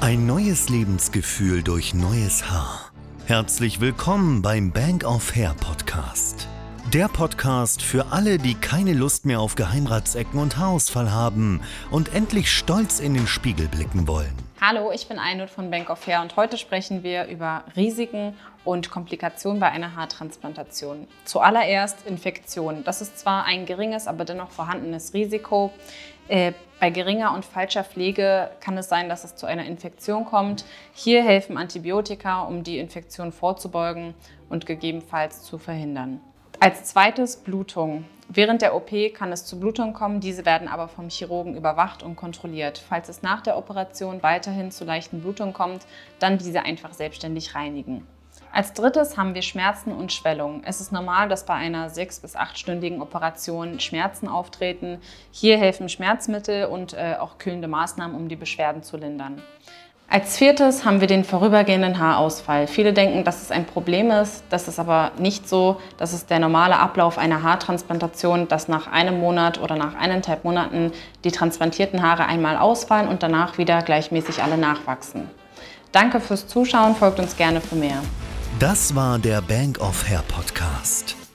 Ein neues Lebensgefühl durch neues Haar. Herzlich willkommen beim Bank of Hair Podcast. Der Podcast für alle, die keine Lust mehr auf Geheimratsecken und Haarausfall haben und endlich stolz in den Spiegel blicken wollen. Hallo, ich bin Einut von Bank of Hair und heute sprechen wir über Risiken und Komplikationen bei einer Haartransplantation. Zuallererst Infektion. Das ist zwar ein geringes, aber dennoch vorhandenes Risiko. Äh, bei geringer und falscher Pflege kann es sein, dass es zu einer Infektion kommt. Hier helfen Antibiotika, um die Infektion vorzubeugen und gegebenenfalls zu verhindern. Als zweites Blutung. Während der OP kann es zu Blutungen kommen, diese werden aber vom Chirurgen überwacht und kontrolliert. Falls es nach der Operation weiterhin zu leichten Blutungen kommt, dann diese einfach selbstständig reinigen. Als drittes haben wir Schmerzen und Schwellungen. Es ist normal, dass bei einer sechs- bis achtstündigen Operation Schmerzen auftreten. Hier helfen Schmerzmittel und äh, auch kühlende Maßnahmen, um die Beschwerden zu lindern. Als viertes haben wir den vorübergehenden Haarausfall. Viele denken, dass es ein Problem ist. Das ist aber nicht so. Das ist der normale Ablauf einer Haartransplantation, dass nach einem Monat oder nach eineinhalb Monaten die transplantierten Haare einmal ausfallen und danach wieder gleichmäßig alle nachwachsen. Danke fürs Zuschauen, folgt uns gerne für mehr. Das war der Bank of Hair Podcast.